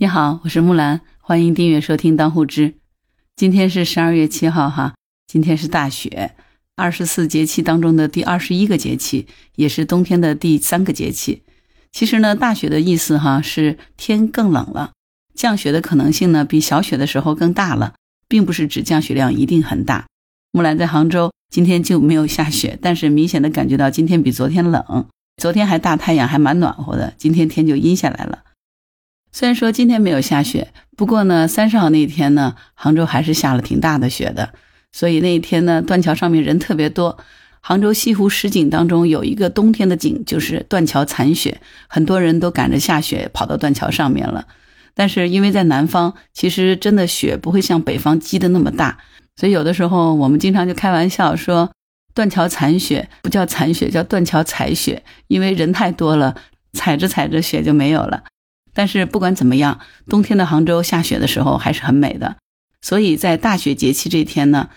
你好，我是木兰，欢迎订阅收听《当户知》。今天是十二月七号，哈，今天是大雪，二十四节气当中的第二十一个节气，也是冬天的第三个节气。其实呢，大雪的意思哈是天更冷了，降雪的可能性呢比小雪的时候更大了，并不是指降雪量一定很大。木兰在杭州，今天就没有下雪，但是明显的感觉到今天比昨天冷，昨天还大太阳，还蛮暖和的，今天天就阴下来了。虽然说今天没有下雪，不过呢，三十号那天呢，杭州还是下了挺大的雪的。所以那一天呢，断桥上面人特别多。杭州西湖十景当中有一个冬天的景，就是断桥残雪，很多人都赶着下雪跑到断桥上面了。但是因为在南方，其实真的雪不会像北方积的那么大，所以有的时候我们经常就开玩笑说，断桥残雪不叫残雪，叫断桥踩雪，因为人太多了，踩着踩着雪就没有了。但是不管怎么样，冬天的杭州下雪的时候还是很美的。所以在大雪节气这天呢，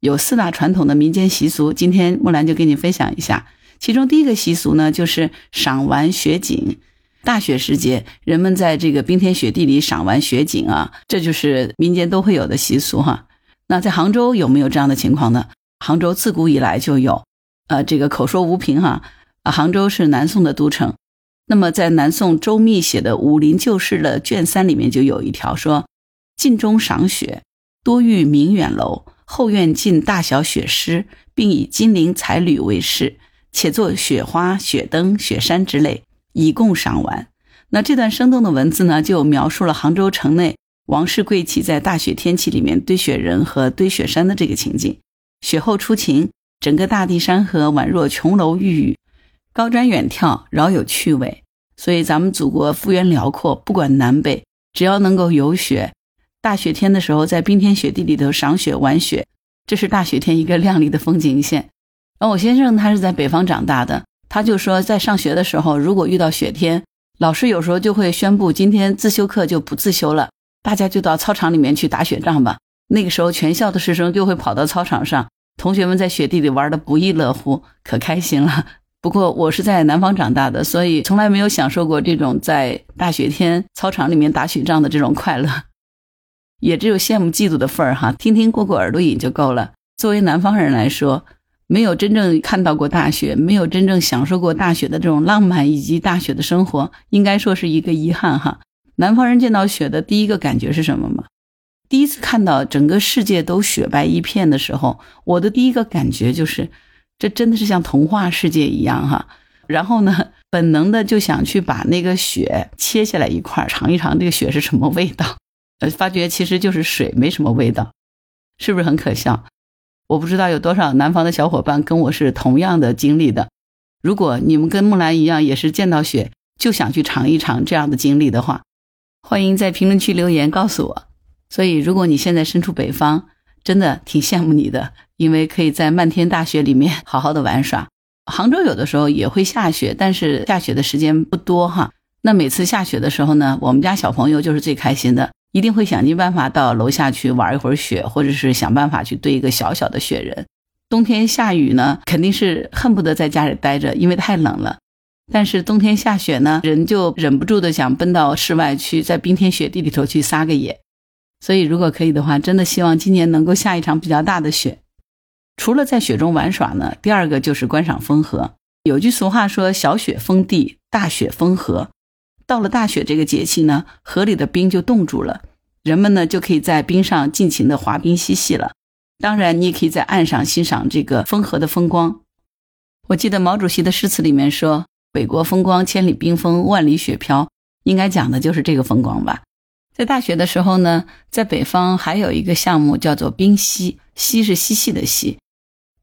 有四大传统的民间习俗，今天木兰就给你分享一下。其中第一个习俗呢，就是赏玩雪景。大雪时节，人们在这个冰天雪地里赏玩雪景啊，这就是民间都会有的习俗哈。那在杭州有没有这样的情况呢？杭州自古以来就有，呃，这个口说无凭哈。啊，杭州是南宋的都城。那么，在南宋周密写的《武林旧事》的卷三里面就有一条说：“晋中赏雪，多遇明远楼，后院尽大小雪狮，并以金陵彩缕为饰，且作雪花、雪灯、雪山之类，以供赏玩。”那这段生动的文字呢，就描述了杭州城内王室贵戚在大雪天气里面堆雪人和堆雪山的这个情景。雪后初晴，整个大地山河宛若琼楼玉宇。高瞻远眺，饶有趣味。所以咱们祖国幅员辽阔，不管南北，只要能够有雪，大雪天的时候，在冰天雪地里头赏雪玩雪，这是大雪天一个亮丽的风景线。而我先生他是在北方长大的，他就说，在上学的时候，如果遇到雪天，老师有时候就会宣布今天自修课就不自修了，大家就到操场里面去打雪仗吧。那个时候，全校的师生就会跑到操场上，同学们在雪地里玩的不亦乐乎，可开心了。不过我是在南方长大的，所以从来没有享受过这种在大雪天操场里面打雪仗的这种快乐，也只有羡慕嫉妒的份儿哈。听听过过耳朵瘾就够了。作为南方人来说，没有真正看到过大雪，没有真正享受过大雪的这种浪漫以及大雪的生活，应该说是一个遗憾哈。南方人见到雪的第一个感觉是什么吗？第一次看到整个世界都雪白一片的时候，我的第一个感觉就是。这真的是像童话世界一样哈，然后呢，本能的就想去把那个雪切下来一块尝一尝，这个雪是什么味道？呃，发觉其实就是水，没什么味道，是不是很可笑？我不知道有多少南方的小伙伴跟我是同样的经历的。如果你们跟木兰一样，也是见到雪就想去尝一尝这样的经历的话，欢迎在评论区留言告诉我。所以，如果你现在身处北方，真的挺羡慕你的。因为可以在漫天大雪里面好好的玩耍，杭州有的时候也会下雪，但是下雪的时间不多哈。那每次下雪的时候呢，我们家小朋友就是最开心的，一定会想尽办法到楼下去玩一会儿雪，或者是想办法去堆一个小小的雪人。冬天下雨呢，肯定是恨不得在家里待着，因为太冷了。但是冬天下雪呢，人就忍不住的想奔到室外去，在冰天雪地里头去撒个野。所以如果可以的话，真的希望今年能够下一场比较大的雪。除了在雪中玩耍呢，第二个就是观赏风河。有句俗话说：“小雪封地，大雪封河。”到了大雪这个节气呢，河里的冰就冻住了，人们呢就可以在冰上尽情的滑冰嬉戏了。当然，你也可以在岸上欣赏这个风河的风光。我记得毛主席的诗词里面说：“北国风光，千里冰封，万里雪飘。”应该讲的就是这个风光吧。在大雪的时候呢，在北方还有一个项目叫做冰嬉，嬉是嬉戏的嬉。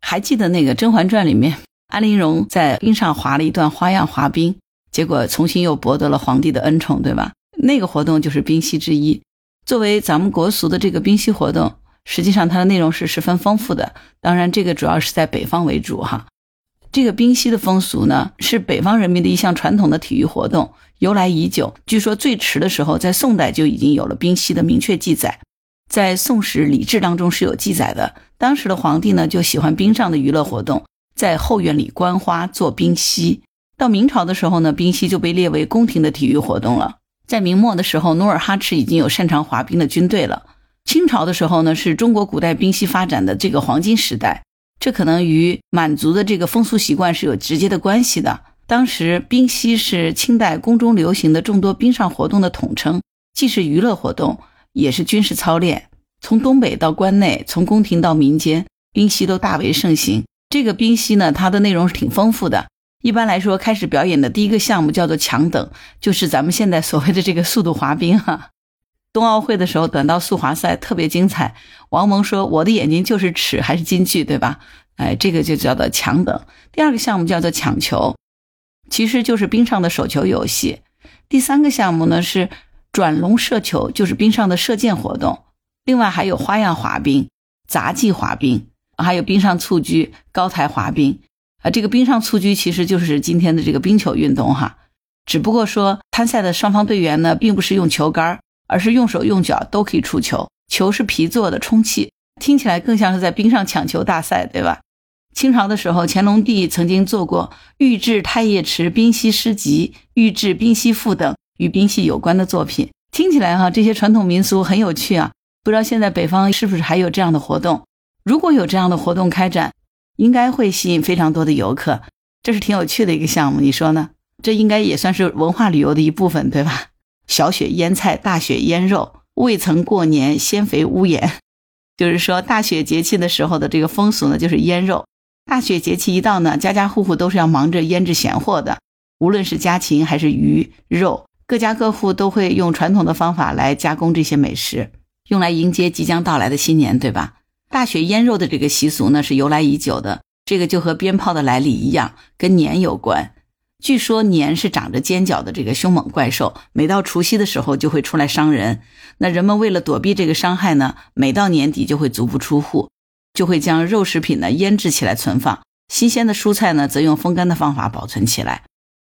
还记得那个《甄嬛传》里面，安陵容在冰上滑了一段花样滑冰，结果重新又博得了皇帝的恩宠，对吧？那个活动就是冰嬉之一。作为咱们国俗的这个冰嬉活动，实际上它的内容是十分丰富的。当然，这个主要是在北方为主哈。这个冰嬉的风俗呢，是北方人民的一项传统的体育活动，由来已久。据说最迟的时候，在宋代就已经有了冰嬉的明确记载。在《宋史·礼制》当中是有记载的。当时的皇帝呢，就喜欢冰上的娱乐活动，在后院里观花、做冰嬉。到明朝的时候呢，冰嬉就被列为宫廷的体育活动了。在明末的时候，努尔哈赤已经有擅长滑冰的军队了。清朝的时候呢，是中国古代冰溪发展的这个黄金时代，这可能与满族的这个风俗习惯是有直接的关系的。当时冰溪是清代宫中流行的众多冰上活动的统称，既是娱乐活动，也是军事操练。从东北到关内，从宫廷到民间，冰嬉都大为盛行。这个冰嬉呢，它的内容是挺丰富的。一般来说，开始表演的第一个项目叫做强等，就是咱们现在所谓的这个速度滑冰哈。冬奥会的时候，短道速滑赛特别精彩。王蒙说：“我的眼睛就是尺还是金句，对吧？”哎，这个就叫做强等。第二个项目叫做抢球，其实就是冰上的手球游戏。第三个项目呢是转龙射球，就是冰上的射箭活动。另外还有花样滑冰、杂技滑冰，还有冰上蹴鞠、高台滑冰。啊，这个冰上蹴鞠其实就是今天的这个冰球运动哈，只不过说参赛的双方队员呢，并不是用球杆，而是用手用脚都可以触球，球是皮做的，充气，听起来更像是在冰上抢球大赛，对吧？清朝的时候，乾隆帝曾经做过《御制太液池冰溪诗集》《御制冰溪赋》等与冰溪有关的作品，听起来哈，这些传统民俗很有趣啊。不知道现在北方是不是还有这样的活动？如果有这样的活动开展。应该会吸引非常多的游客，这是挺有趣的一个项目，你说呢？这应该也算是文化旅游的一部分，对吧？小雪腌菜，大雪腌肉，未曾过年先肥屋檐，就是说大雪节气的时候的这个风俗呢，就是腌肉。大雪节气一到呢，家家户户都是要忙着腌制咸货的，无论是家禽还是鱼肉，各家各户都会用传统的方法来加工这些美食，用来迎接即将到来的新年，对吧？大雪腌肉的这个习俗呢，是由来已久的。这个就和鞭炮的来历一样，跟年有关。据说年是长着尖角的这个凶猛怪兽，每到除夕的时候就会出来伤人。那人们为了躲避这个伤害呢，每到年底就会足不出户，就会将肉食品呢腌制起来存放，新鲜的蔬菜呢则用风干的方法保存起来。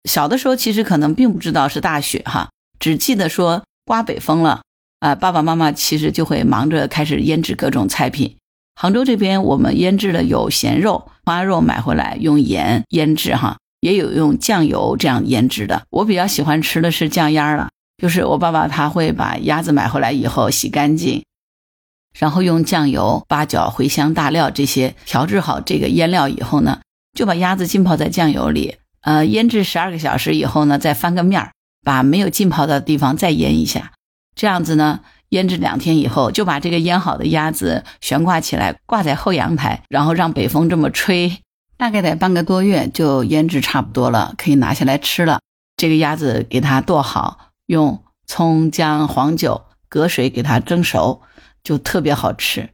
小的时候其实可能并不知道是大雪哈，只记得说刮北风了。啊，爸爸妈妈其实就会忙着开始腌制各种菜品。杭州这边我们腌制的有咸肉、花肉，买回来用盐腌制哈，也有用酱油这样腌制的。我比较喜欢吃的是酱鸭了，就是我爸爸他会把鸭子买回来以后洗干净，然后用酱油、八角、茴香、大料这些调制好这个腌料以后呢，就把鸭子浸泡在酱油里，呃，腌制十二个小时以后呢，再翻个面儿，把没有浸泡的地方再腌一下。这样子呢，腌制两天以后，就把这个腌好的鸭子悬挂起来，挂在后阳台，然后让北风这么吹，大概得半个多月就腌制差不多了，可以拿下来吃了。这个鸭子给它剁好，用葱姜黄酒隔水给它蒸熟，就特别好吃。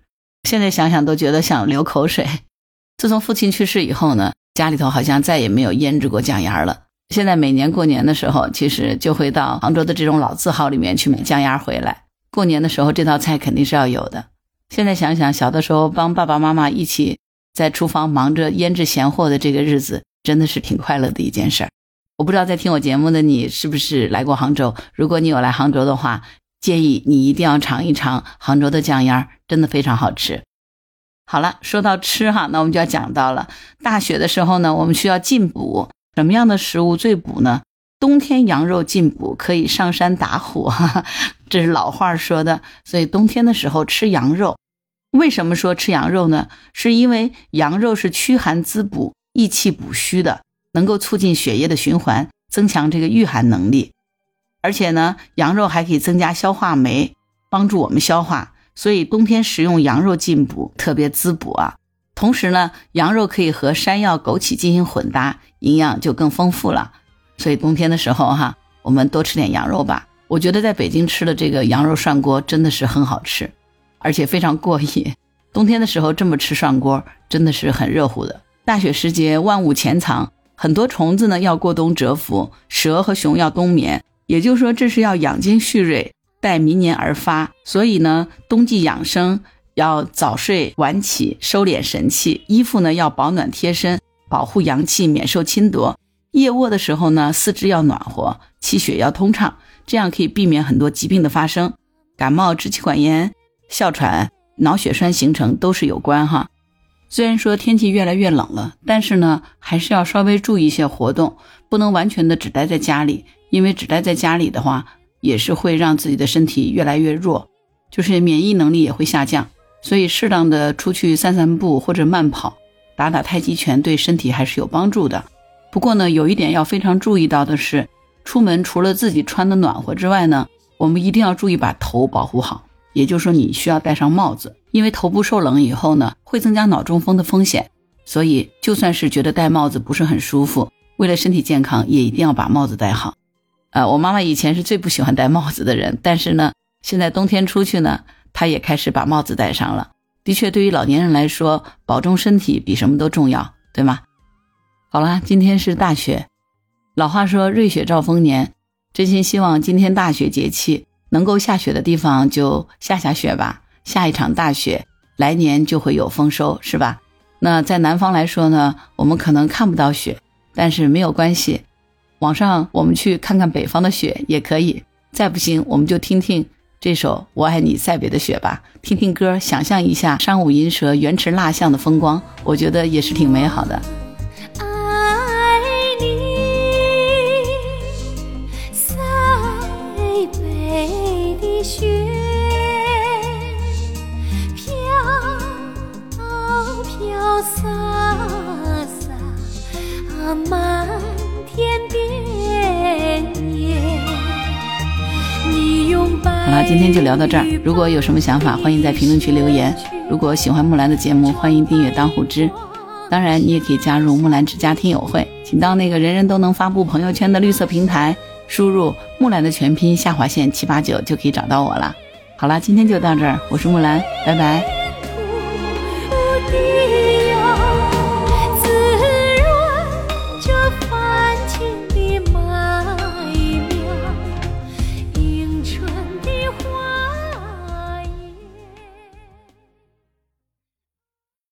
现在想想都觉得想流口水。自从父亲去世以后呢，家里头好像再也没有腌制过酱鸭了。现在每年过年的时候，其实就会到杭州的这种老字号里面去买酱鸭回来。过年的时候，这道菜肯定是要有的。现在想想，小的时候帮爸爸妈妈一起在厨房忙着腌制咸货的这个日子，真的是挺快乐的一件事儿。我不知道在听我节目的你是不是来过杭州？如果你有来杭州的话，建议你一定要尝一尝杭州的酱鸭，真的非常好吃。好了，说到吃哈，那我们就要讲到了大雪的时候呢，我们需要进补。什么样的食物最补呢？冬天羊肉进补，可以上山打虎，哈哈，这是老话说的。所以冬天的时候吃羊肉。为什么说吃羊肉呢？是因为羊肉是驱寒滋补、益气补虚的，能够促进血液的循环，增强这个御寒能力。而且呢，羊肉还可以增加消化酶，帮助我们消化。所以冬天食用羊肉进补，特别滋补啊。同时呢，羊肉可以和山药、枸杞进行混搭，营养就更丰富了。所以冬天的时候哈，我们多吃点羊肉吧。我觉得在北京吃的这个羊肉涮锅真的是很好吃，而且非常过瘾。冬天的时候这么吃涮锅真的是很热乎的。大雪时节，万物潜藏，很多虫子呢要过冬蛰伏，蛇和熊要冬眠。也就是说，这是要养精蓄锐，待明年而发。所以呢，冬季养生。要早睡晚起，收敛神气；衣服呢要保暖贴身，保护阳气，免受侵夺。夜卧的时候呢，四肢要暖和，气血要通畅，这样可以避免很多疾病的发生。感冒、支气管炎、哮喘、脑血栓形成都是有关哈。虽然说天气越来越冷了，但是呢，还是要稍微注意一些活动，不能完全的只待在家里，因为只待在家里的话，也是会让自己的身体越来越弱，就是免疫能力也会下降。所以适当的出去散散步或者慢跑，打打太极拳对身体还是有帮助的。不过呢，有一点要非常注意到的是，出门除了自己穿的暖和之外呢，我们一定要注意把头保护好。也就是说，你需要戴上帽子，因为头部受冷以后呢，会增加脑中风的风险。所以，就算是觉得戴帽子不是很舒服，为了身体健康，也一定要把帽子戴好。呃，我妈妈以前是最不喜欢戴帽子的人，但是呢，现在冬天出去呢，他也开始把帽子戴上了。的确，对于老年人来说，保重身体比什么都重要，对吗？好了，今天是大雪，老话说“瑞雪兆丰年”，真心希望今天大雪节气能够下雪的地方就下下雪吧，下一场大雪，来年就会有丰收，是吧？那在南方来说呢，我们可能看不到雪，但是没有关系，网上我们去看看北方的雪也可以。再不行，我们就听听这首《我爱你塞北的雪》吧，听听歌，想象一下山舞银蛇、原驰蜡象的风光，我觉得也是挺美好的。爱你塞北的雪。飘飘洒洒漫天遍野。好了，今天就聊到这儿。如果有什么想法，欢迎在评论区留言。如果喜欢木兰的节目，欢迎订阅当户知。当然，你也可以加入木兰之家听友会，请到那个人人都能发布朋友圈的绿色平台，输入木兰的全拼下划线七八九就可以找到我了。好了，今天就到这儿，我是木兰，拜拜。